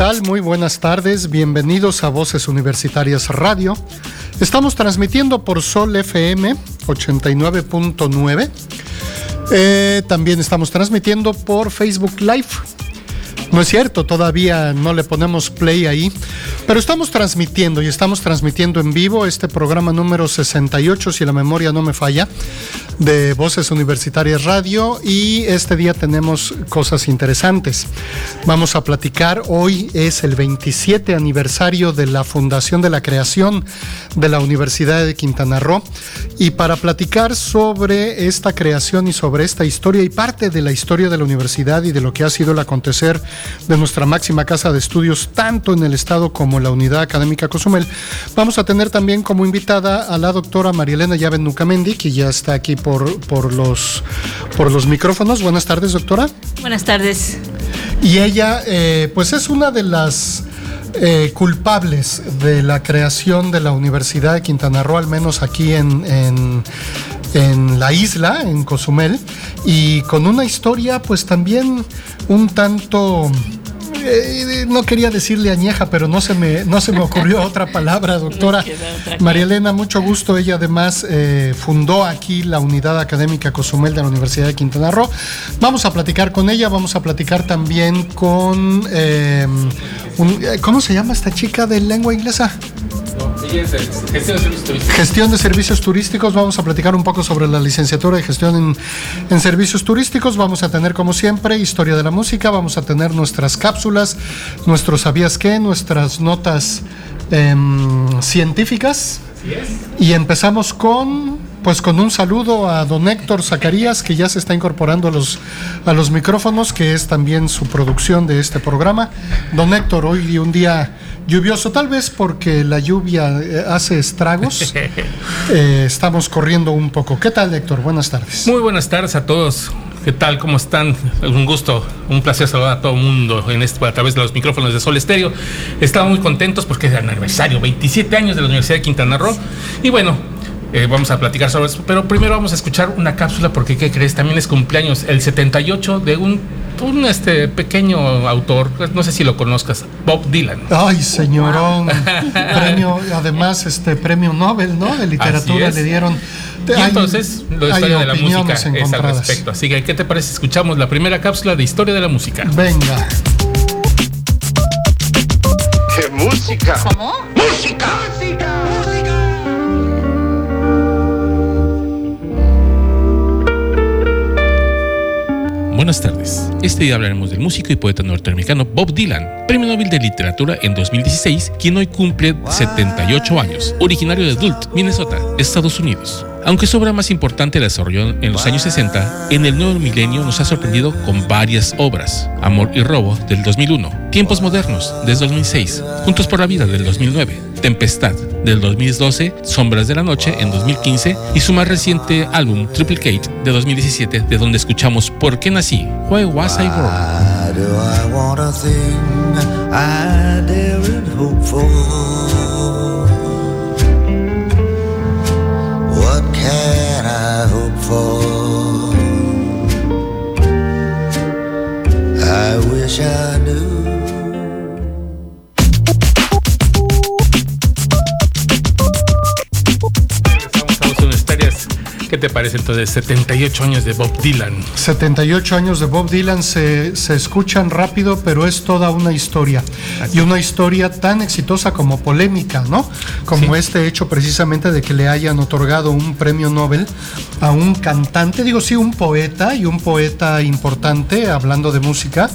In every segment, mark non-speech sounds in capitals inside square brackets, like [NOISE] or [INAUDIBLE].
Tal? Muy buenas tardes, bienvenidos a Voces Universitarias Radio. Estamos transmitiendo por Sol FM 89.9. Eh, también estamos transmitiendo por Facebook Live no es cierto, todavía no le ponemos play ahí, pero estamos transmitiendo y estamos transmitiendo en vivo este programa número 68, si la memoria no me falla, de Voces Universitarias Radio y este día tenemos cosas interesantes. Vamos a platicar, hoy es el 27 aniversario de la fundación de la creación de la Universidad de Quintana Roo y para platicar sobre esta creación y sobre esta historia y parte de la historia de la universidad y de lo que ha sido el acontecer de nuestra máxima casa de estudios, tanto en el Estado como la Unidad Académica Cozumel. Vamos a tener también como invitada a la doctora Marielena Llaven Nucamendi, que ya está aquí por, por, los, por los micrófonos. Buenas tardes, doctora. Buenas tardes. Y ella, eh, pues es una de las eh, culpables de la creación de la Universidad de Quintana Roo, al menos aquí en, en, en, la isla, en Cozumel, y con una historia pues también un tanto eh, no quería decirle añeja, pero no se me, no se me ocurrió [LAUGHS] otra palabra, doctora. María Elena, mucho gusto. Ella además eh, fundó aquí la unidad académica Cozumel de la Universidad de Quintana Roo. Vamos a platicar con ella, vamos a platicar también con, eh, ¿cómo se llama esta chica de lengua inglesa? Gestión de servicios turísticos. Gestión de servicios turísticos. Vamos a platicar un poco sobre la licenciatura de gestión en, en, servicios turísticos. Vamos a tener, como siempre, historia de la música. Vamos a tener nuestras cápsulas, nuestros sabías qué, nuestras notas eh, científicas. Y empezamos con pues con un saludo a don Héctor Zacarías, que ya se está incorporando a los, a los micrófonos, que es también su producción de este programa. Don Héctor, hoy un día lluvioso, tal vez porque la lluvia eh, hace estragos. [LAUGHS] eh, estamos corriendo un poco. ¿Qué tal, Héctor? Buenas tardes. Muy buenas tardes a todos. ¿Qué tal? ¿Cómo están? Un gusto, un placer saludar a todo el mundo en este, a través de los micrófonos de Sol Estéreo. Estamos muy contentos porque es el aniversario, 27 años de la Universidad de Quintana Roo. Y bueno, eh, vamos a platicar sobre eso, pero primero vamos a escuchar una cápsula porque, ¿qué crees? También es cumpleaños, el 78 de un, un este, pequeño autor, no sé si lo conozcas, Bob Dylan. Ay, señorón, [LAUGHS] premio, además, este premio Nobel, ¿no? De literatura le dieron. Y entonces, la historia de la música es al respecto. Así que, ¿qué te parece? Escuchamos la primera cápsula de historia de la música. Venga. ¿Qué música? ¿Cómo? ¡Música! ¡Música! Buenas tardes. Este día hablaremos del músico y poeta norteamericano Bob Dylan, Premio Nobel de Literatura en 2016, quien hoy cumple 78 años, originario de Duluth, Minnesota, Estados Unidos. Aunque su obra más importante la desarrolló en los años 60, en el nuevo milenio nos ha sorprendido con varias obras. Amor y Robo del 2001, Tiempos Modernos del 2006, Juntos por la Vida del 2009, Tempestad del 2012, Sombras de la Noche en 2015 y su más reciente álbum Triplicate de 2017, de donde escuchamos ¿Por qué nací? Why Was I Born? I wish I knew. ¿Qué te parece entonces? 78 años de Bob Dylan. 78 años de Bob Dylan se, se escuchan rápido, pero es toda una historia. Así. Y una historia tan exitosa como polémica, ¿no? Como sí. este hecho precisamente de que le hayan otorgado un premio Nobel a un cantante, digo sí, un poeta y un poeta importante, hablando de música.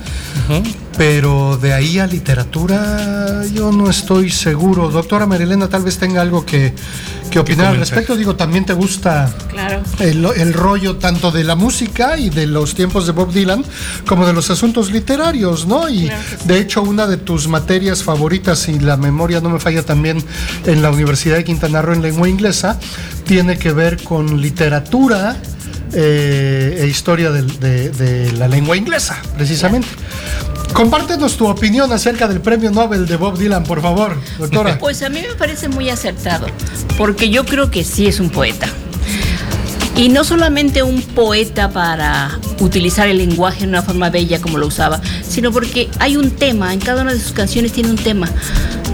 Uh -huh pero de ahí a literatura yo no estoy seguro. Doctora Marilena, tal vez tenga algo que, que opinar al respecto. Digo, también te gusta Claro. el, el rollo tanto de la música y de los tiempos de Bob Dylan como de los asuntos literarios, ¿no? Y Claro que sí. de hecho una de tus materias favoritas, si la memoria no me falla también en la Universidad de Quintana Roo en lengua inglesa, tiene que ver con literatura eh, e historia de la lengua inglesa, precisamente. Compártenos tu opinión acerca del premio Nobel de Bob Dylan, por favor, doctora. [LAUGHS] Pues a mí me parece muy acertado, porque yo creo que sí es un poeta. Y no solamente un poeta para utilizar el lenguaje en una forma bella como lo usaba, sino porque hay un tema, en cada una de sus canciones tiene un tema.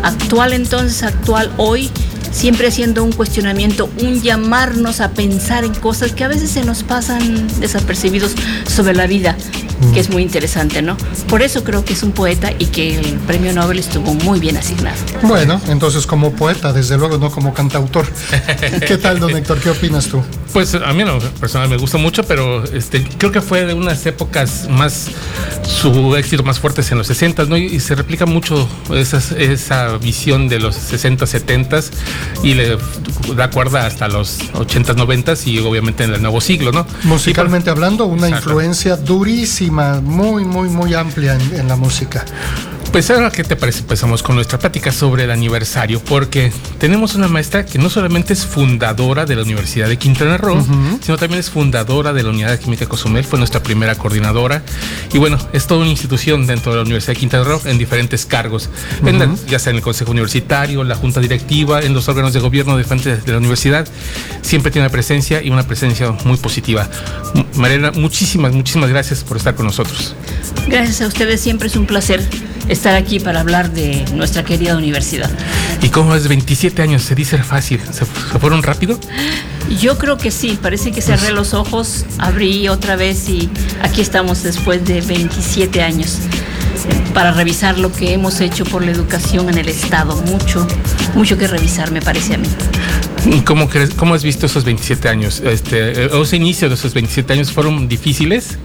Actual entonces, actual hoy, siempre haciendo un cuestionamiento, un llamarnos a pensar en cosas que a veces se nos pasan desapercibidos sobre la vida, que es muy interesante, ¿no? Por eso creo que es un poeta y que el premio Nobel estuvo muy bien asignado. Bueno, entonces como poeta, desde luego, no como cantautor. [LAUGHS] ¿Qué tal, don Héctor? ¿Qué opinas tú? Pues a mí en lo personal me gusta mucho, pero este, creo que fue de unas épocas más, su éxito más fuertes en los 60, ¿no? Y, y se replica mucho esas- esa visión de los 60, 70 y le da cuerda hasta los 80, 90 y obviamente en el nuevo siglo, ¿no? Musicalmente hablando, una Exacto. influencia durísima, muy, muy, muy amplia en, la música. Pues ahora, ¿qué te parece? Empezamos con nuestra plática sobre el aniversario, porque tenemos una maestra que no solamente es fundadora de la Universidad de Quintana Roo, sino también es fundadora de la Unidad de Química Cozumel, fue nuestra primera coordinadora, y bueno, es toda una institución dentro de la Universidad de Quintana Roo en diferentes cargos, en la- ya sea en el Consejo Universitario, la Junta Directiva, en los órganos de gobierno de diferentes de la universidad, siempre tiene una presencia y una presencia muy positiva. Mariana, muchísimas, muchísimas gracias por estar con nosotros. Gracias a ustedes, siempre es un placer estar aquí para hablar de nuestra querida universidad. ¿Y cómo es 27 años? Se dice fácil. ¿Se, se fueron rápido? Yo creo que sí, parece que cerré los ojos, abrí otra vez y aquí estamos después de 27 años eh, para revisar lo que hemos hecho por la educación en el Estado. Mucho, mucho que revisar, me parece a mí. ¿Y ¿Cómo, crees, ¿Cómo has visto esos 27 años? Este, eh, ¿Ese inicio de esos 27 años fueron difíciles?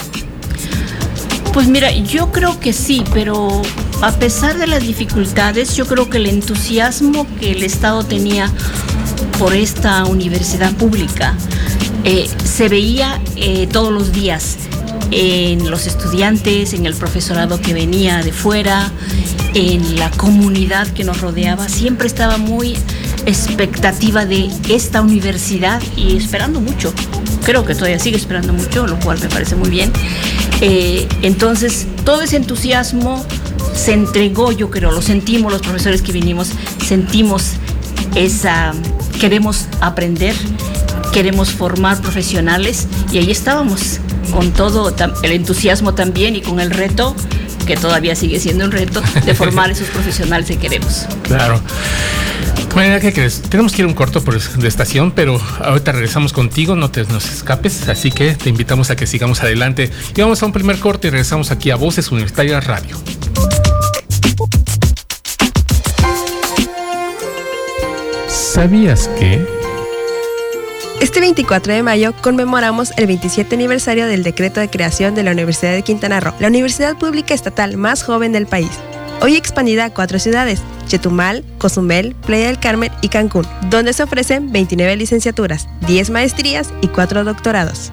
Pues mira, yo creo que sí, pero a pesar de las dificultades, yo creo que el entusiasmo que el Estado tenía por esta universidad pública eh, se veía eh, todos los días en los estudiantes, en el profesorado que venía de fuera, en la comunidad que nos rodeaba. Siempre estaba muy expectativa de esta universidad y esperando mucho. Creo que todavía sigue esperando mucho, lo cual me parece muy bien. Eh, entonces, todo ese entusiasmo se entregó, yo creo, lo sentimos los profesores que vinimos, sentimos esa, queremos aprender, queremos formar profesionales y ahí estábamos con todo el entusiasmo también y con el reto que todavía sigue siendo un reto de formar esos profesionales que queremos. Claro. Mariana, ¿qué crees? Tenemos que ir un corto por de estación, pero ahorita regresamos contigo, no te nos escapes, así que te invitamos a que sigamos adelante. Y vamos a un primer corte y regresamos aquí a Voces Universitarias Radio. ¿Sabías que? Este 24 de mayo conmemoramos el 27 aniversario del decreto de creación de la Universidad de Quintana Roo, la universidad pública estatal más joven del país. Hoy expandida a cuatro ciudades, Chetumal, Cozumel, Playa del Carmen y Cancún, donde se ofrecen 29 licenciaturas, 10 maestrías y 4 doctorados.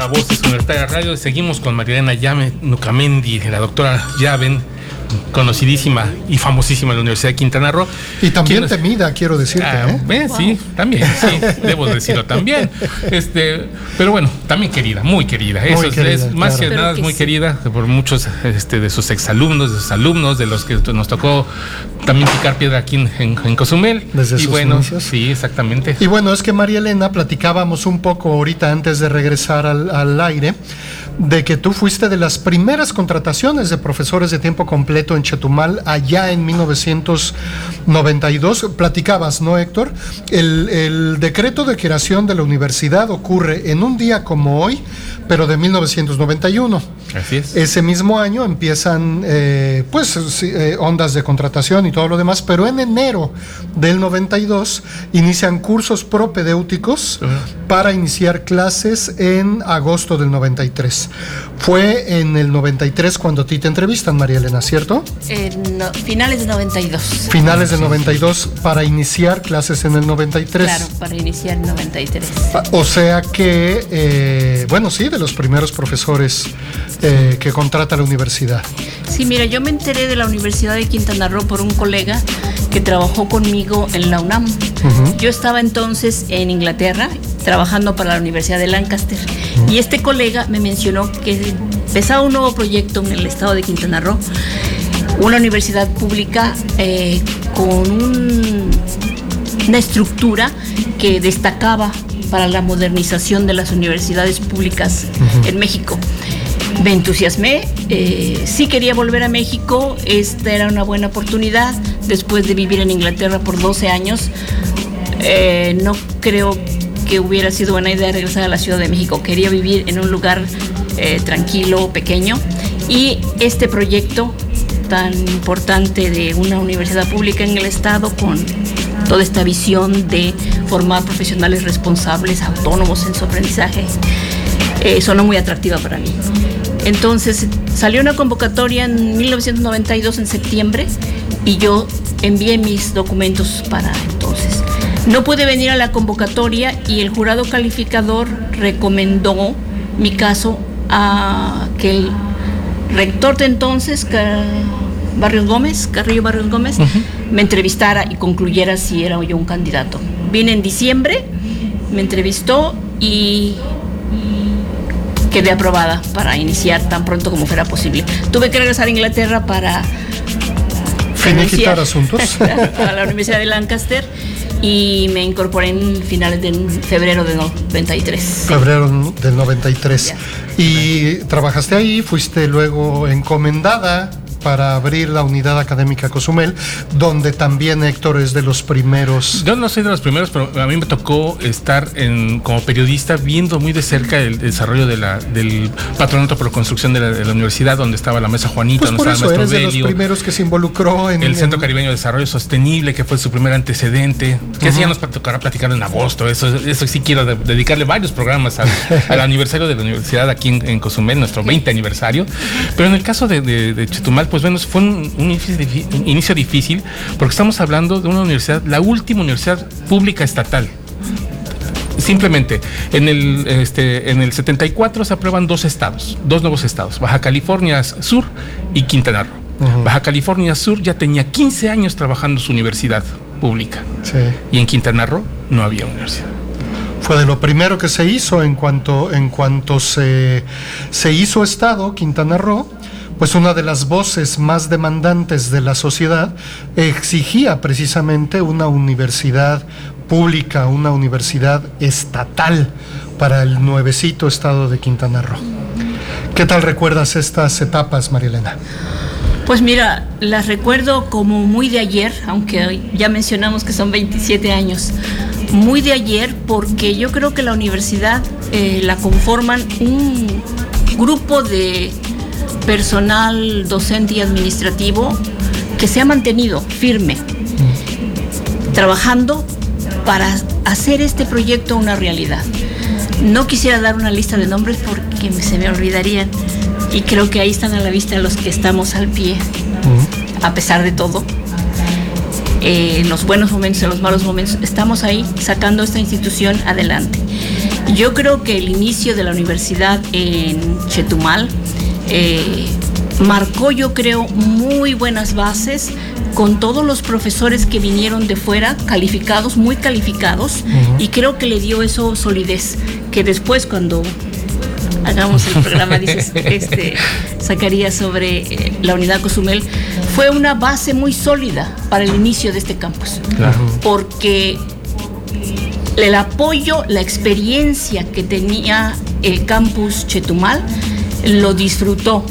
A Voces Universitarias Radio. Seguimos con Mariana Llame Nucamendi, la doctora Llaven, conocidísima y famosísima la Universidad de Quintana Roo. Y también ¿Quién- temida, quiero decirte. Ah, ¿eh? eh, Sí, también, sí, [LAUGHS] debo decirlo también. Este, pero bueno, también querida, muy querida. Eso es- querida, es, más claro. que nada que muy sí. querida por muchos este, de sus exalumnos, de sus alumnos, de los que nos tocó también picar piedra aquí en, en- en Cozumel. Desde y sus bueno, inicios. sí, exactamente. Y bueno, es que María Elena, platicábamos un poco ahorita antes de regresar al, al aire, de que tú fuiste de las primeras contrataciones de profesores de tiempo completo en Chetumal allá en 1992. Platicabas, ¿no, Héctor? El, el decreto de creación de la universidad ocurre en un día como hoy, pero de 1991. Así es. Ese mismo año empiezan eh, pues eh, ondas de contratación y todo lo demás, pero en enero del 92 inician cursos propedéuticos para iniciar clases en agosto del 93. Fue en el 93 cuando a ti te entrevistan, María Elena, ¿cierto? En no- finales de 92. Finales del 92 para iniciar clases en el 93. Claro, para iniciar en 93. O sea que, eh, bueno, sí, de los primeros profesores eh, que contrata la universidad. Sí, mira, yo me enteré de la Universidad de Quintana Roo por un colega que trabajó conmigo en la UNAM. Yo estaba entonces en Inglaterra trabajando para la Universidad de Lancaster y este colega me mencionó que empezaba un nuevo proyecto en el estado de Quintana Roo, una universidad pública eh, con un- una estructura que destacaba para la modernización de las universidades públicas en México. Me entusiasmé, eh, sí quería volver a México, esta era una buena oportunidad después de vivir en Inglaterra por 12 años. eh, no creo que hubiera sido buena idea regresar a la Ciudad de México, quería vivir en un lugar eh, tranquilo, pequeño y este proyecto tan importante de una universidad pública en el estado con toda esta visión de formar profesionales responsables, autónomos en su aprendizaje, eh, sonó muy atractiva para mí. Entonces salió una convocatoria en 1992 en septiembre y yo envié mis documentos para. No pude venir a la convocatoria y el jurado calificador recomendó mi caso a que el rector de entonces, Barrios Gómez, Carrillo Barrios Gómez, me entrevistara y concluyera si era yo un candidato. Vine en diciembre, me entrevistó y quedé aprobada para iniciar tan pronto como fuera posible. Tuve que regresar a Inglaterra para Finiquitar asuntos. [LAUGHS] a la Universidad de Lancaster y me incorporé en finales de febrero de 93. Febrero del 93. Y trabajaste ahí, fuiste luego encomendada para abrir la unidad académica Cozumel, donde también Héctor es de los primeros. Yo no soy de los primeros, pero a mí me tocó estar en, como periodista viendo muy de cerca el desarrollo de la, del patronato por construcción de la, de la universidad, donde estaba la mesa Juanito, Pues donde por estaba eso el eres maestro de los Belio, primeros que se involucró en el Centro en- Caribeño de Desarrollo Sostenible, que fue su primer antecedente, que así ya nos tocará platicar en agosto. Eso, eso sí quiero de- dedicarle varios programas al, [LAUGHS] al aniversario de la universidad aquí en, en Cozumel, nuestro 20 aniversario. Pero en el caso de, de- de Chetumal, pues bueno, fue un, un inicio, un inicio difícil, porque estamos hablando de una universidad, la última universidad pública estatal. Simplemente, en el, este, en el 74 se aprueban dos estados, dos nuevos estados, Baja California Sur y Quintana Roo. Baja California Sur ya tenía 15 años trabajando su universidad pública Sí. y en Quintana Roo no había universidad. Fue de lo primero que se hizo en cuanto, en cuanto se, se hizo Estado, Quintana Roo, pues una de las voces más demandantes de la sociedad exigía precisamente una universidad pública, una universidad estatal para el nuevecito estado de Quintana Roo. ¿Qué tal recuerdas estas etapas, María Elena? Pues mira, las recuerdo como muy de ayer, aunque ya mencionamos que son 27 años. Muy de ayer porque yo creo que la universidad eh, la conforman un grupo de personal docente y administrativo que se ha mantenido firme, trabajando para hacer este proyecto una realidad. No quisiera dar una lista de nombres porque se me olvidarían y creo que ahí están a la vista los que estamos al pie, a pesar de todo. Eh, en los buenos momentos, en los malos momentos, estamos ahí sacando esta institución adelante. Yo creo que el inicio de la universidad en Chetumal eh, marcó yo creo muy buenas bases con todos los profesores que vinieron de fuera, calificados, muy calificados, y creo que le dio eso solidez, que después cuando hagamos el programa, dices, [LAUGHS] este, sacaría sobre eh, la unidad Cozumel, fue una base muy sólida para el inicio de este campus. Porque el apoyo, la experiencia que tenía el campus Chetumal, lo disfrutó,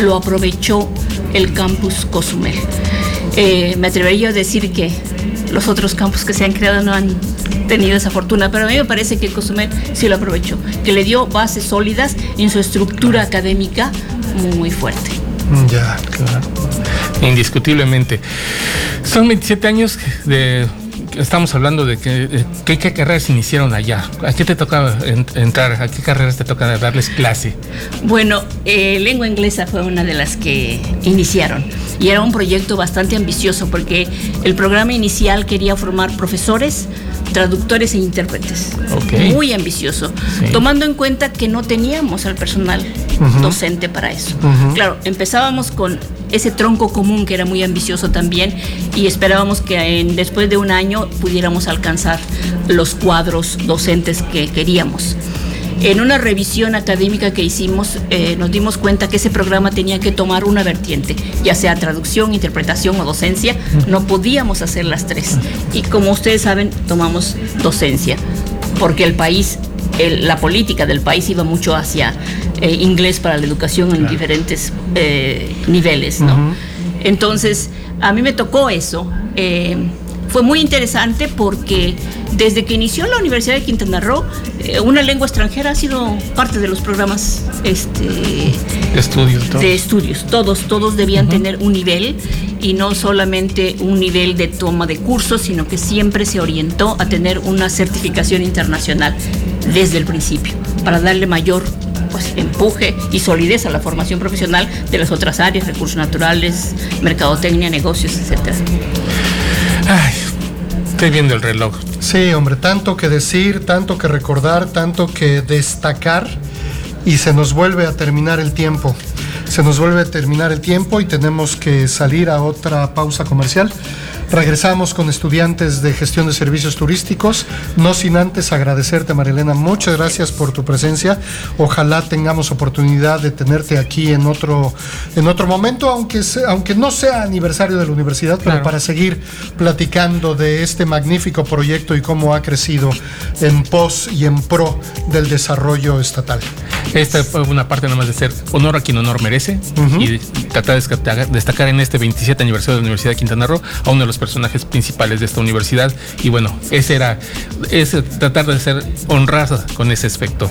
lo aprovechó el campus Cozumel. Eh, me atrevería a decir que los otros campus que se han creado no han tenido esa fortuna, pero a mí me parece que Cozumel sí lo aprovechó, que le dio bases sólidas en su estructura académica muy fuerte. Ya, claro. Indiscutiblemente. Son 27 años de estamos hablando de que, qué, carreras iniciaron allá. ¿A qué te toca entrar? ¿A qué carreras te toca darles clase? Bueno, eh, lengua inglesa fue una de las que iniciaron y era un proyecto bastante ambicioso porque el programa inicial quería formar profesores, traductores e intérpretes. Muy ambicioso, tomando en cuenta que no teníamos al personal docente para eso. Claro, empezábamos con ese tronco común que era muy ambicioso también y esperábamos que después de un año pudiéramos alcanzar los cuadros docentes que queríamos. En una revisión académica que hicimos, eh, nos dimos cuenta que ese programa tenía que tomar una vertiente, ya sea traducción, interpretación o docencia. No podíamos hacer las tres. Y como ustedes saben, tomamos docencia, porque el país, la política del país iba mucho hacia eh, inglés para la educación en diferentes eh, niveles. ¿no? Entonces, a mí me tocó eso fue muy interesante porque desde que inició la Universidad de Quintana Roo, eh, una lengua extranjera ha sido parte de los programas este, de estudios. Todos. De estudios. Todos, todos debían tener un nivel y no solamente un nivel de toma de cursos, sino que siempre se orientó a tener una certificación internacional desde el principio para darle mayor pues, empuje y solidez a la formación profesional de las otras áreas, recursos naturales, mercadotecnia, negocios, etcétera. Estoy viendo el reloj. Sí, hombre, tanto que decir, tanto que recordar, tanto que destacar y se nos vuelve a terminar el tiempo. Se nos vuelve a terminar el tiempo y tenemos que salir a otra pausa comercial. Regresamos con estudiantes de gestión de servicios turísticos, no sin antes agradecerte Marilena, muchas gracias por tu presencia. Ojalá tengamos oportunidad de tenerte aquí en otro, en otro momento, aunque, aunque no sea aniversario de la universidad, pero para seguir platicando de este magnífico proyecto y cómo ha crecido en pos y en pro del desarrollo estatal. Esta fue una parte nada más de ser honor a quien honor merece y tratar de destacar en este 27 aniversario de la Universidad de Quintana Roo a uno de los personajes principales de esta universidad. Y bueno, ese era, es tratar de ser honrada con ese aspecto.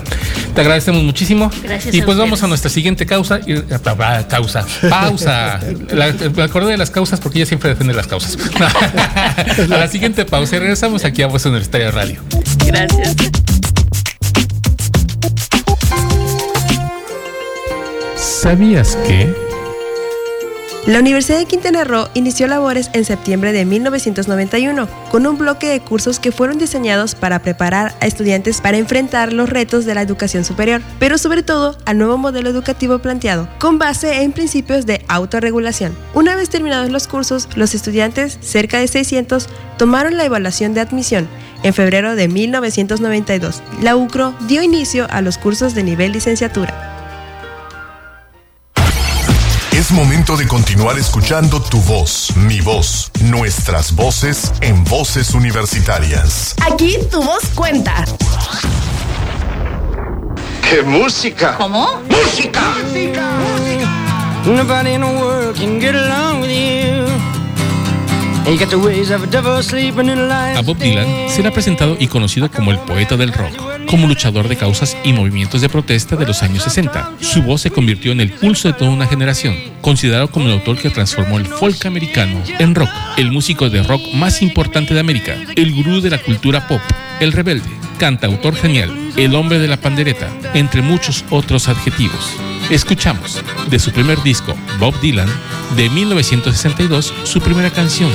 Te agradecemos muchísimo. Gracias. Y pues vamos a nuestra siguiente causa. Y, ah, causa. Pausa. [LAUGHS] me acordé de las causas porque ella siempre defiende las causas. [LAUGHS] a la siguiente pausa y regresamos aquí a Voz Universitaria Radio. Gracias. ¿Sabías que? La Universidad de Quintana Roo inició labores en septiembre de 1991 con un bloque de cursos que fueron diseñados para preparar a estudiantes para enfrentar los retos de la educación superior, pero sobre todo al nuevo modelo educativo planteado, con base en principios de autorregulación. Una vez terminados los cursos, los estudiantes, cerca de 600, tomaron la evaluación de admisión. En febrero de 1992, la UCRO dio inicio a los cursos de nivel licenciatura. Es momento de continuar escuchando tu voz, mi voz, nuestras voces en voces universitarias. Aquí tu voz cuenta. ¡Qué música! ¿Cómo? ¡Música! ¡Música! Nobody in the world can get along with you. A Bob Dylan se le ha presentado y conocido como el poeta del rock, como luchador de causas y movimientos de protesta de los años 60. Su voz se convirtió en el pulso de toda una generación, considerado como el autor que transformó el folk americano en rock, el músico de rock más importante de América, el gurú de la cultura pop, el rebelde, cantautor genial, el hombre de la pandereta, entre muchos otros adjetivos. Escuchamos de su primer disco, Bob Dylan, de 1962, su primera canción,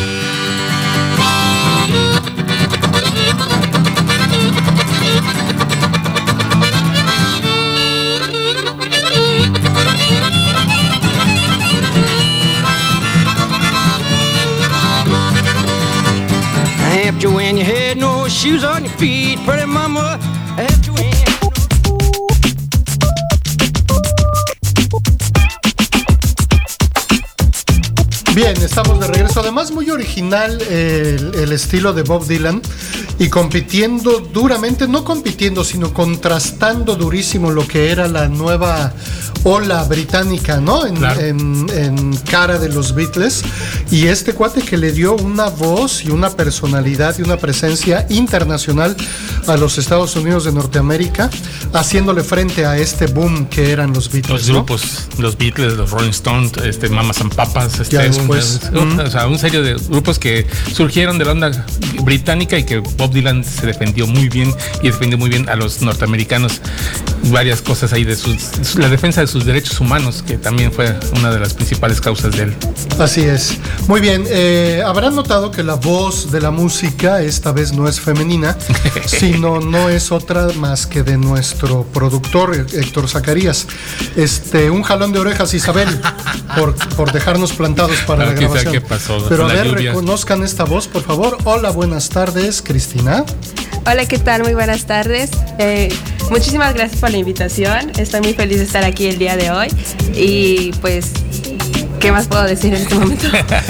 Además, muy original eh, el, el estilo de Bob Dylan y compitiendo duramente, no compitiendo, sino contrastando durísimo lo que era la nueva ola británica, ¿no? En, Claro. en- en cara de los Beatles. Y este cuate que le dio una voz y una personalidad y una presencia internacional a los Estados Unidos de Norteamérica, haciéndole frente a este boom que eran los Beatles. Los ¿no? grupos, los Beatles, los Rolling Stones, este, Mamas and Papas, este, Ya un- después. un- Mm. o sea, un serie de grupos que surgieron de la onda británica y que Bob Dylan se defendió muy bien y defendió muy bien a los norteamericanos. Varias cosas ahí de sus, la defensa de sus derechos humanos, que también fue una de las principales causas de él. Así es. Muy bien, eh, habrán notado que la voz de la música esta vez no es femenina, [LAUGHS] sino no es otra más que de nuestro productor Héctor Zacarías. Este, un jalón de orejas, Isabel, por, por dejarnos plantados para Claro, la grabación. qué pasó Pero a ver, lluvia. reconozcan esta voz, por favor. Hola, buenas tardes, Cristina. Hola, ¿qué tal? Muy buenas tardes. Eh, muchísimas gracias por la invitación. Estoy muy feliz de estar aquí el día de hoy. Y pues, ¿qué más puedo decir en este momento?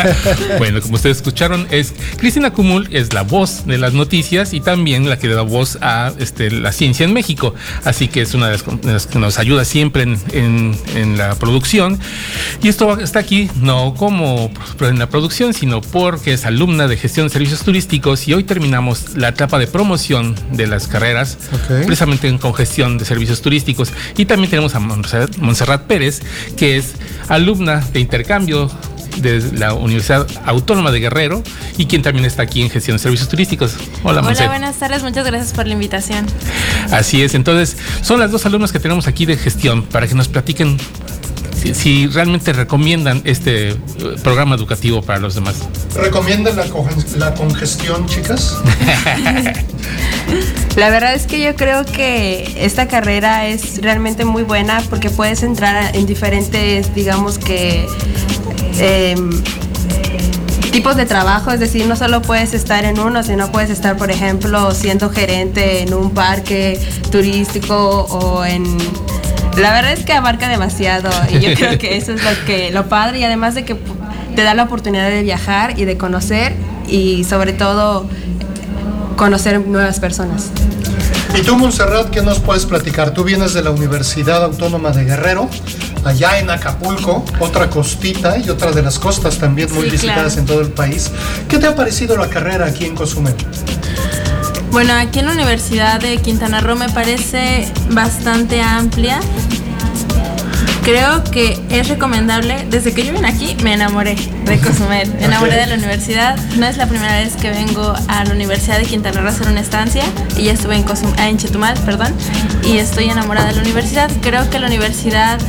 [LAUGHS] bueno, como ustedes escucharon, es Cristina Cumul es la voz de las noticias y también la que da voz a este, la ciencia en México. Así que es una de las, de las que nos ayuda siempre en, en- en la producción. Y esto está aquí no como en la producción, sino porque es alumna de gestión de servicios turísticos y hoy terminamos la etapa de promoción de las carreras, precisamente en congestión de servicios turísticos. Y también tenemos a Montserrat Montserrat Pérez, que es alumna de intercambio de la Universidad Autónoma de Guerrero y quien también está aquí en gestión de servicios turísticos. Hola, Hola, buenas tardes, muchas gracias por la invitación. Así es, entonces son las dos alumnas que tenemos aquí de gestión para que nos platiquen si, si realmente recomiendan este eh, programa educativo para los demás. ¿Recomiendan la congestión, chicas? [LAUGHS] La verdad es que yo creo que esta carrera es realmente muy buena porque puedes entrar en diferentes, digamos que, em, tipos de trabajo, es decir, no solo puedes estar en uno, sino puedes estar, por ejemplo, siendo gerente en un parque turístico o en... La verdad es que abarca demasiado y yo creo que eso es lo que lo padre. Y además de que te da la oportunidad de viajar y de conocer y sobre todo conocer nuevas personas. Y tú, Montserrat, ¿qué nos puedes platicar? Tú vienes de la Universidad Autónoma de Guerrero, allá en Acapulco, otra costita y otra de las costas también muy Sí, visitadas claro. en todo el país. ¿Qué te ha parecido la carrera aquí en Cozumel? Bueno, aquí en la Universidad de Quintana Roo me parece bastante amplia. Creo que es recomendable. Desde que yo vine aquí me enamoré de Cozumel, me enamoré de la universidad. No es la primera vez que vengo a la Universidad de Quintana Roo a hacer una estancia y ya estuve en, Cozum- ah, en Chetumal, perdón, y estoy enamorada de la universidad. Creo que la universidad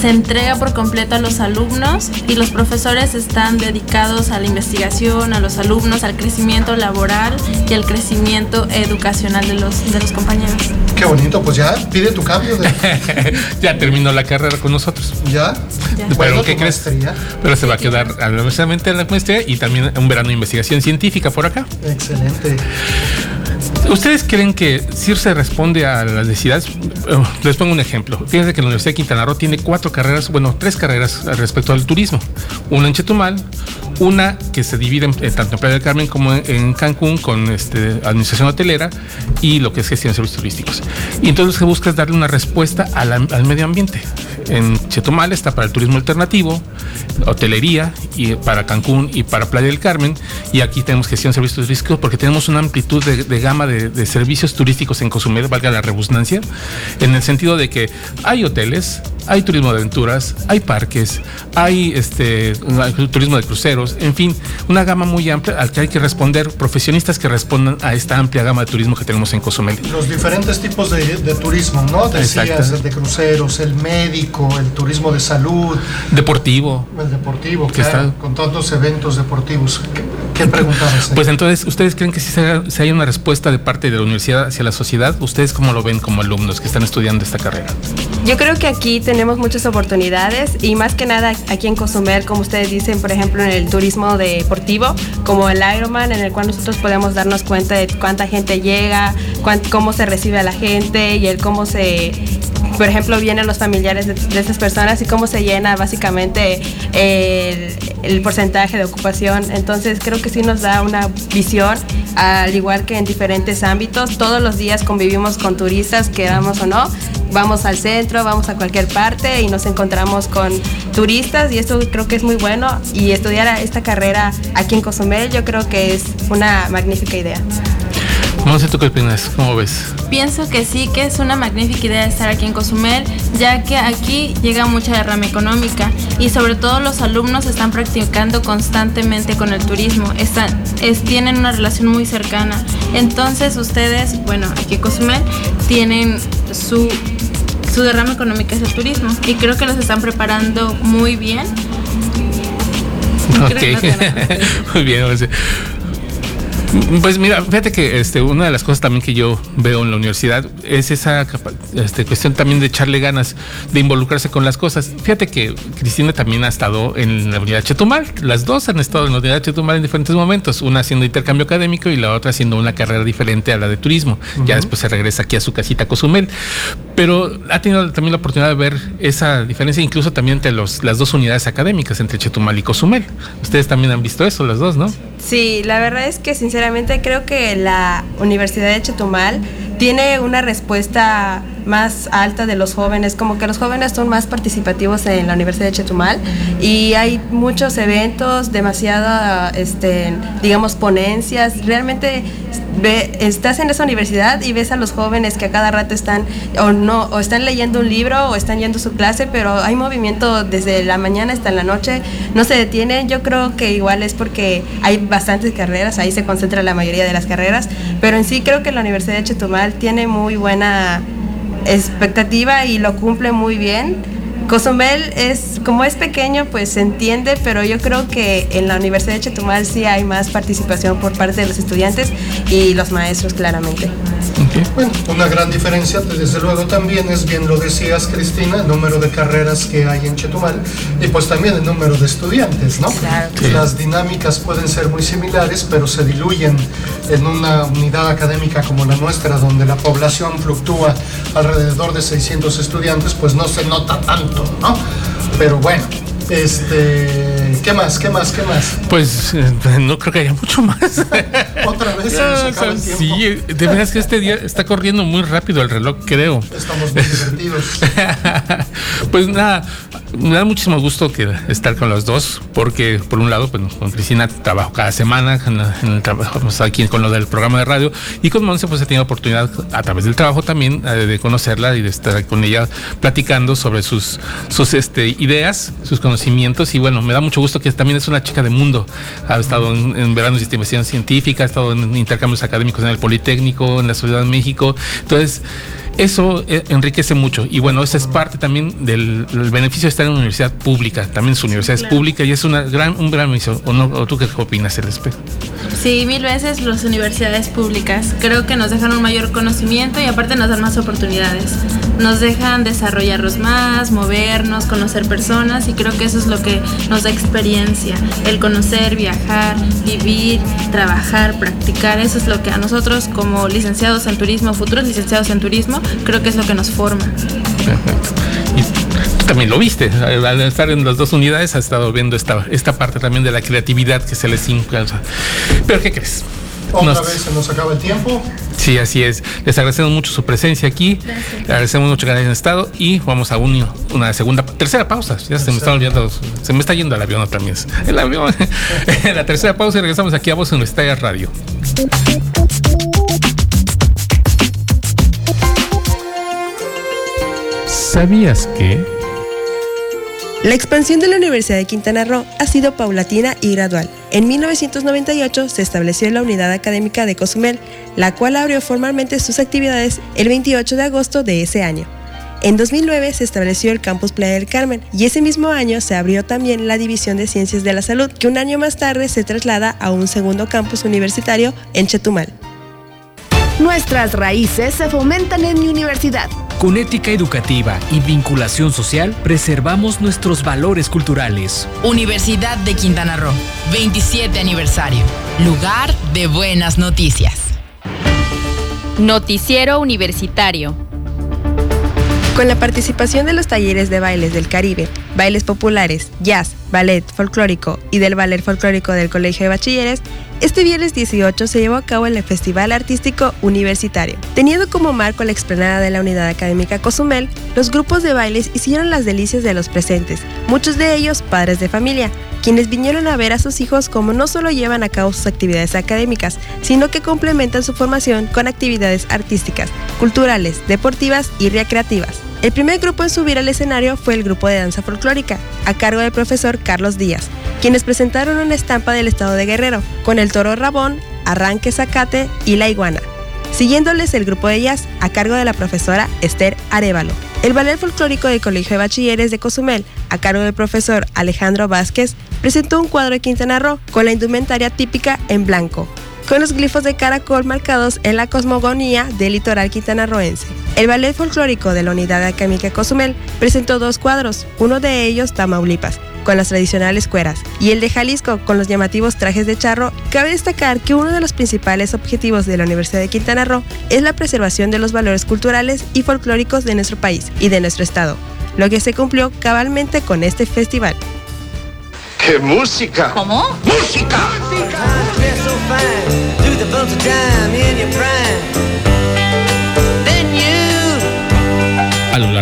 se entrega por completo a los alumnos y los profesores están dedicados a la investigación, a los alumnos, al crecimiento laboral y al crecimiento educacional de los, de los compañeros. Qué bonito, pues ya pide tu cambio de... [LAUGHS] ya terminó la carrera con nosotros. ¿Ya? Pero Bueno, ¿qué crees? maestría. Pero se va a quedar universalmente en la maestría y también un verano de investigación científica por acá. Excelente. ¿Ustedes creen que se responde a las necesidades? Eh, Les pongo un ejemplo. Fíjense que la Universidad de Quintana Roo tiene cuatro carreras, bueno, tres carreras respecto al turismo. Una en Chetumal, una que se divide en, eh, tanto en Playa del Carmen como en, Cancún con este, administración hotelera y lo que es gestión de servicios turísticos. Y entonces lo que busca es darle una respuesta la- al medio ambiente. En Chetumal está para el turismo alternativo, hotelería y para Cancún y para Playa del Carmen. Y aquí tenemos gestión de servicios turísticos porque tenemos una amplitud de, de gama de, de servicios turísticos en Cozumel, valga la redundancia, en el sentido de que hay hoteles, hay turismo de aventuras, hay parques, hay este turismo de cruceros, en fin, una gama muy amplia al que hay que responder profesionistas que respondan a esta amplia gama de turismo que tenemos en Cozumel. Los diferentes tipos de, de turismo, ¿no? Decías, Exacto. el de cruceros, el médico, el turismo de salud, Deportivo. el deportivo, Que claro, está- con todos los eventos deportivos. ¿Qué preguntabas? Pues entonces, ¿ustedes creen que si se, se hay una respuesta de parte de la universidad hacia la sociedad? ¿Ustedes cómo lo ven como alumnos que están estudiando esta carrera? Yo creo que aquí tenemos muchas oportunidades y más que nada aquí en Cozumel, como ustedes dicen, por ejemplo, en el turismo deportivo, como el Ironman, en el cual nosotros podemos darnos cuenta de cuánta gente llega, cuán- cómo se recibe a la gente y el cómo se, por ejemplo, vienen los familiares de, estas personas y cómo se llena básicamente el, el porcentaje de ocupación. Entonces creo que sí nos da una visión, al igual que en diferentes ámbitos. Todos los días convivimos con turistas, queramos o no. Vamos al centro, vamos a cualquier parte y nos encontramos con turistas y esto creo que es muy bueno. Y estudiar esta carrera aquí en Cozumel yo creo que es una magnífica idea. Monse, ¿tú qué opinas? ¿Cómo ves? Pienso que sí, que es una magnífica idea estar aquí en Cozumel, ya que aquí llega mucha derrama económica y sobre todo los alumnos están practicando constantemente con el turismo, están, es- tienen una relación muy cercana. Entonces ustedes, bueno, aquí en Cozumel tienen su, su derrama económica es el turismo y creo que los están preparando muy bien. Ok, no [LAUGHS] muy bien. Pues mira, fíjate que este, una de las cosas también que yo veo en la universidad es esa este, cuestión también de echarle ganas, de involucrarse con las cosas. Fíjate que Cristina también ha estado en la unidad Chetumal. Las dos han estado en la unidad Chetumal en diferentes momentos, una haciendo intercambio académico y la otra haciendo una carrera diferente a la de turismo. Ya después se regresa aquí a su casita Cozumel. Pero ha tenido también la oportunidad de ver esa diferencia, incluso también entre los, las dos unidades académicas, entre Chetumal y Cozumel. Ustedes también han visto eso, las dos, ¿no? Sí, la verdad es que sinceramente creo que la Universidad de Chetumal tiene una respuesta más alta de los jóvenes, como que los jóvenes son más participativos en la Universidad de Chetumal y hay muchos eventos, demasiada, este, digamos, ponencias. Realmente ve- estás en esa universidad y ves a los jóvenes que a cada rato están o no o están leyendo un libro o están yendo a su clase, pero hay movimiento desde la mañana hasta la noche, no se detienen. Yo creo que igual es porque hay bastantes carreras, ahí se concentra la mayoría de las carreras, pero en sí creo que la Universidad de Chetumal tiene muy buena expectativa y lo cumple muy bien. Cozumel es, como es pequeño, pues se entiende, pero yo creo que en la Universidad de Chetumal sí hay más participación por parte de los estudiantes y los maestros, claramente. Bueno, una gran diferencia, desde luego también es, bien lo decías Cristina, el número de carreras que hay en Chetumal y pues también el número de estudiantes, ¿no? Claro. Sí. Las dinámicas pueden ser muy similares, pero se diluyen en una unidad académica como la nuestra, donde la población fluctúa alrededor de 600 estudiantes, pues no se nota tanto, ¿no? Pero bueno, este, ¿qué más? ¿Qué más? ¿Qué más? Pues eh, no creo que haya mucho más. [LAUGHS] Otra vez se nos acaba el tiempo. sí, de verdad es que este día está corriendo muy rápido el reloj, creo. Estamos muy [LAUGHS] divertidos. pues nada, me da muchísimo gusto estar con los dos, porque por un lado, pues con Cristina trabajo cada semana en el trabajo, pues, aquí con lo del programa de radio, y con Monse pues he tenido oportunidad a través del trabajo también eh, de conocerla y de estar con ella platicando sobre sus, sus este, ideas, sus conocimientos, y bueno, me da mucho gusto que también es una chica de mundo, ha estado en, en veranos de investigación científica, ha estado en intercambios académicos en el Politécnico, en la Ciudad de México, entonces eso eh, enriquece mucho y bueno, esa es parte también del, del beneficio de estar en una universidad pública. También su universidad es pública y es una gran, un gran misión. ¿O, no, ¿O tú qué opinas, Celeste? Sí, mil veces las universidades públicas. Creo que nos dejan un mayor conocimiento y aparte nos dan más oportunidades. Nos dejan desarrollarnos más, movernos, conocer personas y creo que eso es lo que nos da experiencia. El conocer, viajar, vivir, trabajar, practicar. Eso es lo que a nosotros como licenciados en turismo, futuros licenciados en turismo, creo que es lo que nos forma. Perfecto. Y tú también lo viste, al estar en las dos unidades has estado viendo esta, esta parte también de la creatividad que se les impulsa. Pero ¿qué crees? Otra Nos- vez se nos acaba el tiempo. Sí, así es. Les agradecemos mucho su presencia aquí. Les agradecemos mucho que hayan estado y vamos a un- una segunda, tercera pausa. Ya se me está olvidando, se me está yendo el avión también. El avión. [LAUGHS] la tercera pausa y regresamos aquí a Voz Universitaria Radio. ¿Sabías que? La expansión de la Universidad de Quintana Roo ha sido paulatina y gradual. En 1998 se estableció la Unidad Académica de Cozumel, la cual abrió formalmente sus actividades el 28 de agosto de ese año. En 2009 se estableció el campus Playa del Carmen y ese mismo año se abrió también la División de Ciencias de la Salud, que un año más tarde se traslada a un segundo campus universitario en Chetumal. Nuestras raíces se fomentan en mi universidad. Con ética educativa y vinculación social, preservamos nuestros valores culturales. Universidad de Quintana Roo, 27 aniversario. Lugar de buenas noticias. Noticiero Universitario. Con la participación de los talleres de bailes del Caribe, bailes populares, jazz, ballet folclórico y del ballet folclórico del Colegio de Bachilleres, este viernes 18 se llevó a cabo el Festival Artístico Universitario. Teniendo como marco la explanada de la Unidad Académica Cozumel, los grupos de bailes hicieron las delicias de los presentes, muchos de ellos padres de familia, quienes vinieron a ver a sus hijos como no solo llevan a cabo sus actividades académicas, sino que complementan su formación con actividades artísticas, culturales, deportivas y recreativas. El primer grupo en subir al escenario fue el grupo de danza folclórica, a cargo del profesor Carlos Díaz, quienes presentaron una estampa del estado de Guerrero, con el toro Rabón, Arranque Zacate y la iguana. Siguiéndoles el grupo de jazz, a cargo de la profesora Esther Arevalo. El ballet folclórico del Colegio de Bachilleres de Cozumel, a cargo del profesor Alejandro Vázquez, presentó un cuadro de Quintana Roo con la indumentaria típica en blanco, con los glifos de caracol marcados en la cosmogonía del litoral quintanarroense. El ballet folclórico de la Unidad Académica Cozumel presentó dos cuadros, uno de ellos Tamaulipas, con las tradicionales cueras, y el de Jalisco con los llamativos trajes de charro, cabe destacar que uno de los principales objetivos de la Universidad de Quintana Roo es la preservación de los valores culturales y folclóricos de nuestro país y de nuestro estado, lo que se cumplió cabalmente con este festival. ¡Qué música! ¿Cómo? ¡Música!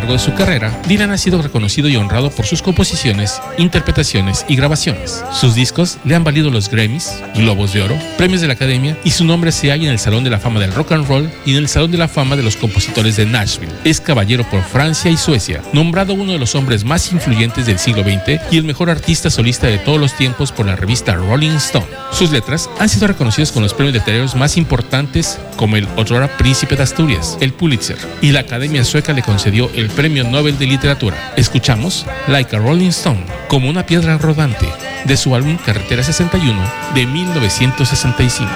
Largo de su carrera, Dylan ha sido reconocido y honrado por sus composiciones, interpretaciones y grabaciones. Sus discos le han valido los Grammys, Globos de Oro, premios de la Academia y su nombre se halla en el Salón de la Fama del Rock and Roll y en el Salón de la Fama de los Compositores de Nashville. Es caballero por Francia y Suecia, nombrado uno de los hombres más influyentes del siglo XX y el mejor artista solista de todos los tiempos por la revista Rolling Stone. Sus letras han sido reconocidas con los premios literarios más importantes como el otrora Príncipe de Asturias, el Pulitzer, y la Academia Sueca le concedió el Premio Nobel de Literatura. Escuchamos Like a Rolling Stone, como una piedra rodante, de su álbum Carretera 61 de 1965.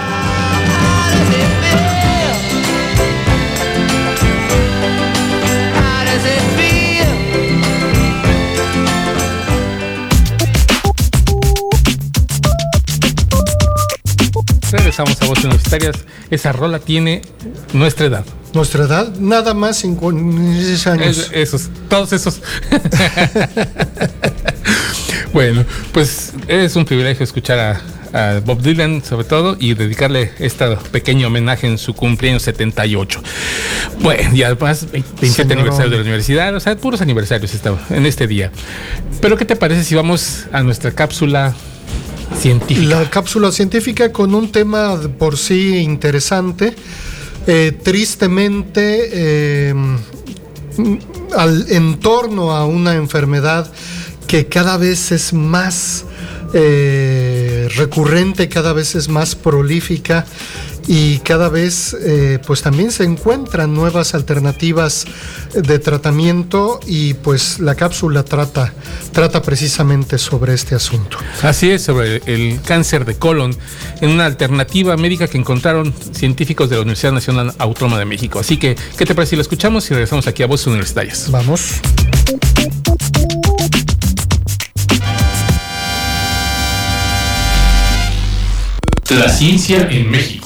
Regresamos a Voces Universitarias. Esa rola tiene nuestra edad. Nuestra edad, nada más 56 años. Es- esos, todos esos. [LAUGHS] bueno, pues es un privilegio escuchar a, a Bob Dylan sobre todo y dedicarle este pequeño homenaje en su cumpleaños 78. Bueno, y además 27 Señorón. aniversario de la universidad, o sea, puros aniversarios en este día. Pero ¿qué te parece si vamos a nuestra cápsula científica? La cápsula científica con un tema por sí interesante. Eh, tristemente, mm, al, en torno a una enfermedad que cada vez es más eh, recurrente, cada vez es más prolífica y cada vez eh, pues también se encuentran nuevas alternativas de tratamiento y pues la cápsula trata, trata precisamente sobre este asunto. Así es, sobre el cáncer de colon, en una alternativa médica que encontraron científicos de la Universidad Nacional Autónoma de México. Así que, ¿qué te parece si lo escuchamos y regresamos aquí a Voces Universitarias? Vamos. La ciencia en México.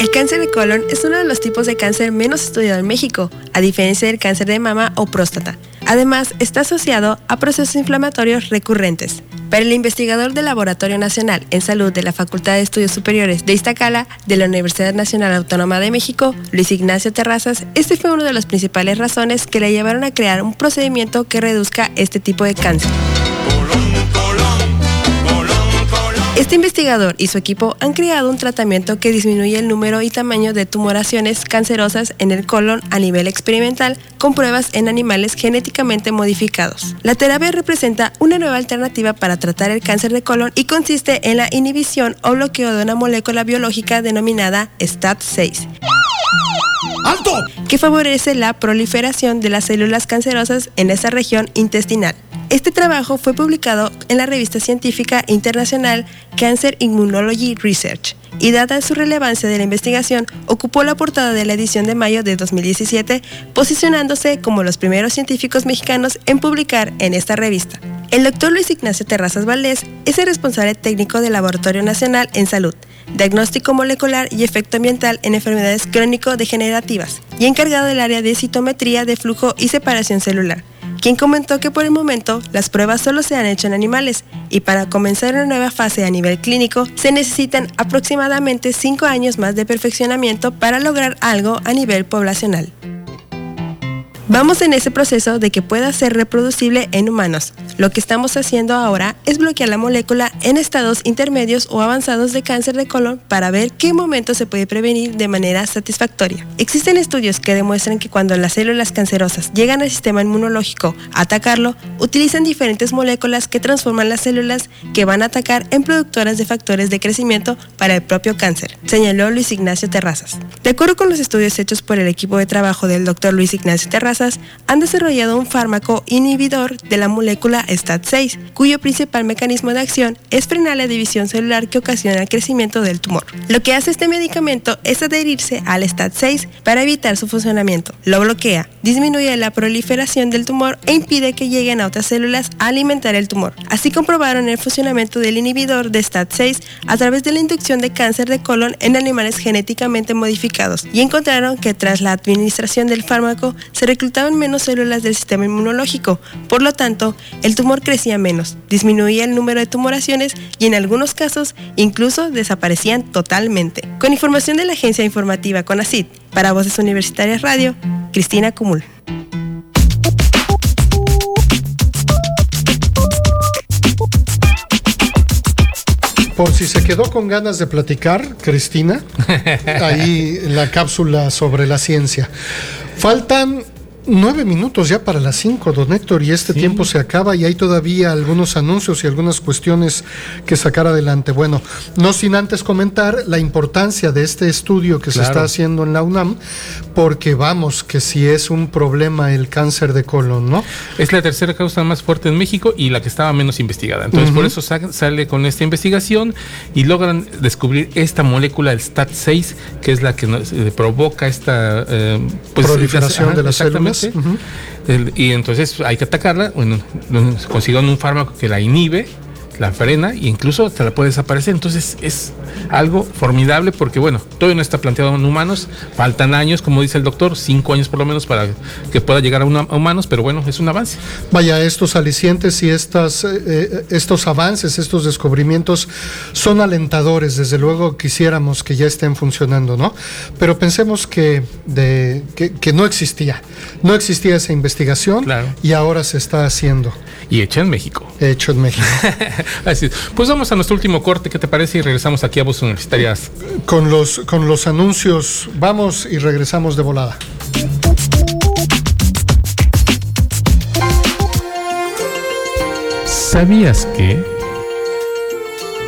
El cáncer de colon es uno de los tipos de cáncer menos estudiado en México, a diferencia del cáncer de mama o próstata. Además, está asociado a procesos inflamatorios recurrentes. Para el investigador del Laboratorio Nacional en Salud de la Facultad de Estudios Superiores de Iztacala de la Universidad Nacional Autónoma de México, Luis Ignacio Terrazas, este fue una de las principales razones que le llevaron a crear un procedimiento que reduzca este tipo de cáncer. Este investigador y su equipo han creado un tratamiento que disminuye el número y tamaño de tumoraciones cancerosas en el colon a nivel experimental con pruebas en animales genéticamente modificados. La terapia representa una nueva alternativa para tratar el cáncer de colon y consiste en la inhibición o bloqueo de una molécula biológica denominada STAT6. ¡Alto! que favorece la proliferación de las células cancerosas en esa región intestinal. Este trabajo fue publicado en la revista científica internacional Cancer Immunology Research y dada su relevancia de la investigación, ocupó la portada de la edición de mayo de 2017, posicionándose como los primeros científicos mexicanos en publicar en esta revista. El doctor Luis Ignacio Terrazas Valdés es el responsable técnico del Laboratorio Nacional en Salud, Diagnóstico Molecular y Efecto Ambiental en Enfermedades Crónico-Degenerativas, y encargado del área de citometría de flujo y separación celular quien comentó que por el momento las pruebas solo se han hecho en animales y para comenzar una nueva fase a nivel clínico se necesitan aproximadamente 5 años más de perfeccionamiento para lograr algo a nivel poblacional. Vamos en ese proceso de que pueda ser reproducible en humanos. Lo que estamos haciendo ahora es bloquear la molécula en estados intermedios o avanzados de cáncer de colon para ver qué momento se puede prevenir de manera satisfactoria. Existen estudios que demuestran que cuando las células cancerosas llegan al sistema inmunológico a atacarlo, utilizan diferentes moléculas que transforman las células que van a atacar en productoras de factores de crecimiento para el propio cáncer, señaló Luis Ignacio Terrazas. De acuerdo con los estudios hechos por el equipo de trabajo del doctor Luis Ignacio Terrazas, han desarrollado un fármaco inhibidor de la molécula STAT6, cuyo principal mecanismo de acción es frenar la división celular que ocasiona el crecimiento del tumor. Lo que hace este medicamento es adherirse al STAT6 para evitar su funcionamiento. Lo bloquea, disminuye la proliferación del tumor e impide que lleguen a otras células a alimentar el tumor. Así comprobaron el funcionamiento del inhibidor de STAT6 a través de la inducción de cáncer de colon en animales genéticamente modificados y encontraron que tras la administración del fármaco se reclutó reclutaban menos células del sistema inmunológico, por lo tanto, el tumor crecía menos, disminuía el número de tumoraciones y en algunos casos incluso desaparecían totalmente. Con información de la agencia informativa CONACID, para Voces Universitarias Radio, Cristina Cumul. Por si se quedó con ganas de platicar, Cristina, [LAUGHS] ahí la cápsula sobre la ciencia. Faltan Nueve minutos ya para las cinco, don Héctor, y este tiempo se acaba y hay todavía algunos anuncios y algunas cuestiones que sacar adelante. Bueno, no sin antes comentar la importancia de este estudio que se está haciendo en la UNAM, porque vamos, que si es un problema el cáncer de colon, ¿no? Es la tercera causa más fuerte en México y la que estaba menos investigada. Entonces, por eso sale con esta investigación y logran descubrir esta molécula, el STAT6, que es la que eh, provoca esta eh, pues, proliferación de las células y entonces hay que atacarla. Bueno, consiguieron un fármaco que la inhibe la frena e incluso se la puede desaparecer. Entonces es algo formidable porque, bueno, todavía no está planteado en humanos, faltan años, como dice el doctor, cinco años por lo menos para que pueda llegar a, humanos, pero bueno, es un avance. Vaya, estos alicientes y estas, eh, eh, estos avances, estos descubrimientos son alentadores, desde luego quisiéramos que ya estén funcionando, ¿no? Pero pensemos que, de, que, no existía, no existía esa investigación y ahora se está haciendo. Y hecha en México. Hecho en México. [LAUGHS] Así Pues vamos a nuestro último corte, ¿qué te parece? Y regresamos aquí a Voz Universitarias. Con los, con los anuncios, vamos y regresamos de volada. ¿Sabías que...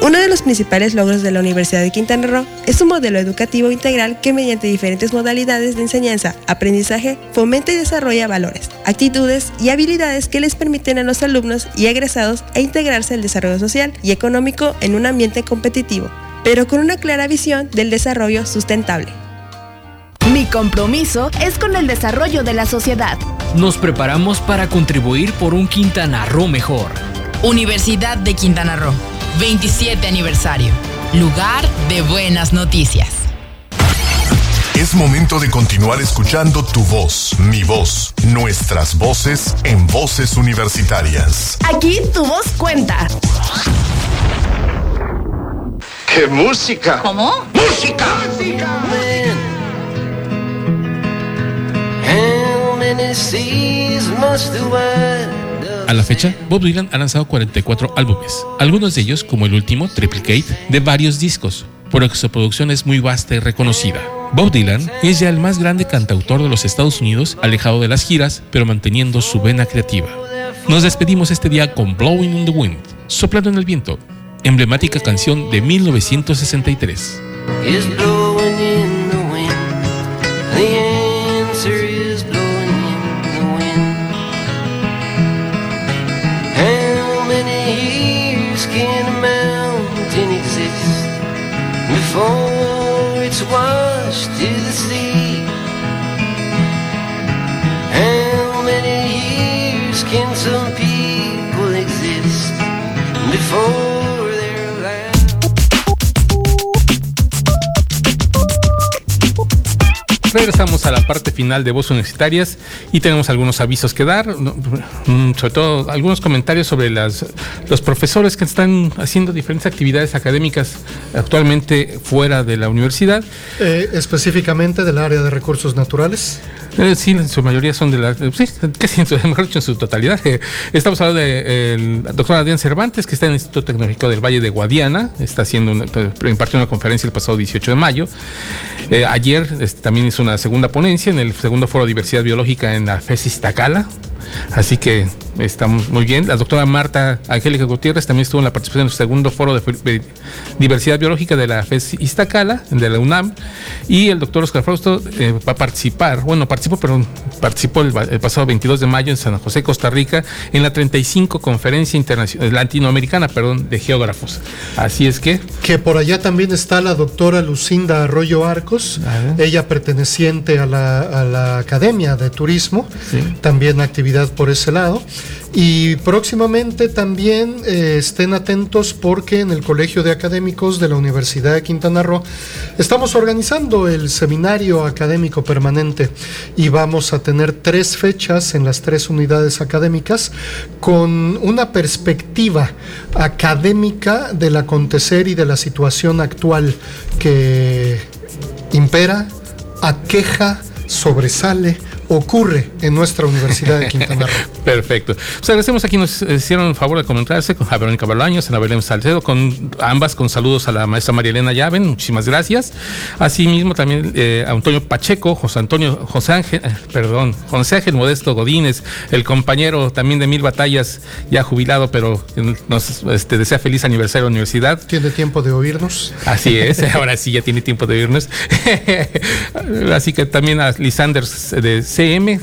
Uno de los principales logros de la Universidad de Quintana Roo es un modelo educativo integral que mediante diferentes modalidades de enseñanza, aprendizaje, fomenta y desarrolla valores, actitudes y habilidades que les permiten a los alumnos y egresados a integrarse al desarrollo social y económico en un ambiente competitivo, pero con una clara visión del desarrollo sustentable. Mi compromiso es con el desarrollo de la sociedad. Nos preparamos para contribuir por un Quintana Roo mejor. Universidad de Quintana Roo. 27 aniversario. Lugar de buenas noticias. Es momento de continuar escuchando tu voz, mi voz, nuestras voces en voces universitarias. Aquí tu voz cuenta. ¡Qué música! ¿Cómo? ¡Música! ¡Música! A la fecha, Bob Dylan ha lanzado 44 álbumes, algunos de ellos, como el último, Triplicate, de varios discos, por lo que su producción es muy vasta y reconocida. Bob Dylan es ya el más grande cantautor de los Estados Unidos, alejado de las giras, pero manteniendo su vena creativa. Nos despedimos este día con Blowing in the Wind, Soplando en el Viento, emblemática canción de 1963. Years can some people exist before they're alive? Regresamos a la parte final de Voz Universitarias y tenemos algunos avisos que dar, mm, sobre todo algunos comentarios sobre las, los profesores que están haciendo diferentes actividades académicas actualmente fuera de la universidad. Eh, específicamente del área de recursos naturales. Eh, sí, en su mayoría son de la. Sí, en su, [LAUGHS] mejor dicho, en su totalidad. Eh, estamos hablando del doctor Adrián Cervantes, que está en el Instituto Tecnológico del Valle de Guadiana. Está haciendo una, impartió una conferencia el pasado 18 de mayo. Eh, ayer este, también hizo una segunda ponencia en el segundo foro de diversidad biológica en la FES Iztacala. Así que estamos muy bien. La doctora Marta Angélica Gutiérrez también estuvo en la participación en el segundo foro de, diversidad biológica de la FES Iztacala, de la UNAM. Y el doctor Oscar Frausto eh, va a participar, bueno, participó, pero participó el, el, pasado 22 de mayo en San José, Costa Rica, en la 35 Conferencia Internacional, Latinoamericana perdón, de Geógrafos. Así es que. Que por allá también está la doctora Lucinda Arroyo Arcos, ella perteneciente a la, a la Academia de Turismo, sí. también por ese lado. Y próximamente también eh, estén atentos porque en el Colegio de Académicos de la Universidad de Quintana Roo estamos organizando el seminario académico permanente y vamos a tener tres fechas en las tres unidades académicas con una perspectiva académica del acontecer y de la situación actual que impera, aqueja, sobresale, ocurre en nuestra Universidad de Quintana Roo. [LAUGHS] Perfecto. Pues agradecemos aquí nos hicieron el favor de comentarse con Verónica Balaños, a Belén Salcedo, con ambas con saludos a la maestra María Elena Llaven, muchísimas gracias. Asimismo también eh, a Antonio Pacheco, José Antonio, José Ángel, eh, [LAUGHS] perdón, José Ángel Modesto Godínez, el compañero también de Mil Batallas, ya jubilado, pero nos este, desea feliz aniversario de la universidad. ¿Tiene tiempo de oírnos? Así es, [LAUGHS] ahora sí ya tiene tiempo de oírnos. Así que también a Lisanders de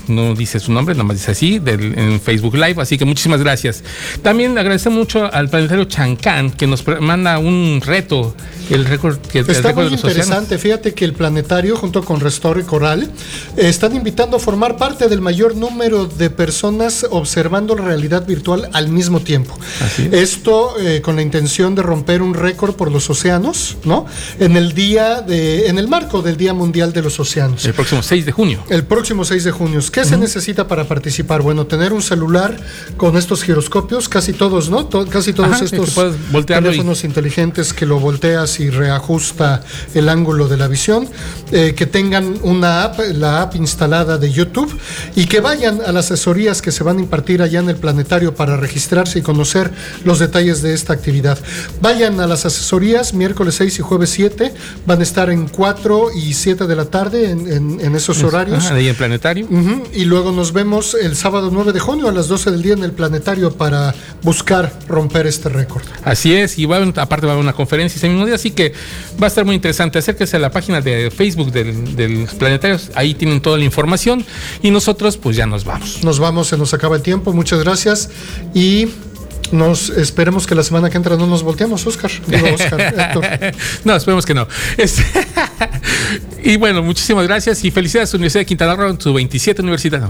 No dice su nombre, nada más dice así, del, en Facebook Live, así que muchísimas gracias. También agradecemos mucho al planetario Chancán, que nos manda un reto, el récord que Está el récord muy interesante, fíjate que el planetario, junto con Restore Coral, están invitando a formar parte del mayor número de personas observando la realidad virtual al mismo tiempo. Así Esto eh, con la intención de romper un récord por los océanos, ¿no? En el día de, en el marco del Día Mundial de los Océanos. El próximo 6 de junio. El próximo 6 de junio. ¿Qué uh -huh. se necesita para participar? Bueno, tener un celular con estos giroscopios, casi todos, ¿no? To casi todos Ajá, estos teléfonos y... inteligentes que lo volteas y reajusta el ángulo de la visión, eh, que tengan una app, la app instalada de YouTube, y que vayan a las asesorías que se van a impartir allá en el planetario para registrarse y conocer los detalles de esta actividad. Vayan a las asesorías miércoles 6 y jueves 7, van a estar en 4 y 7 de la tarde en, en, en esos horarios. Ajá, ahí en planetario. Uh -huh. Y luego nos vemos el sábado 9 de junio a las 12 del día en el planetario para buscar romper este récord. Así es, y va, aparte va a haber una conferencia ese mismo día, así que va a estar muy interesante. Acérquese a la página de Facebook del, del planetario, ahí tienen toda la información y nosotros pues ya nos vamos. Nos vamos, se nos acaba el tiempo, muchas gracias y nos esperemos que la semana que entra no nos volteemos, Oscar. Digo, [LAUGHS] Oscar no, esperemos que no. [LAUGHS] Y bueno, muchísimas gracias y felicidades a la Universidad de Quintana Roo en su 27 universidad.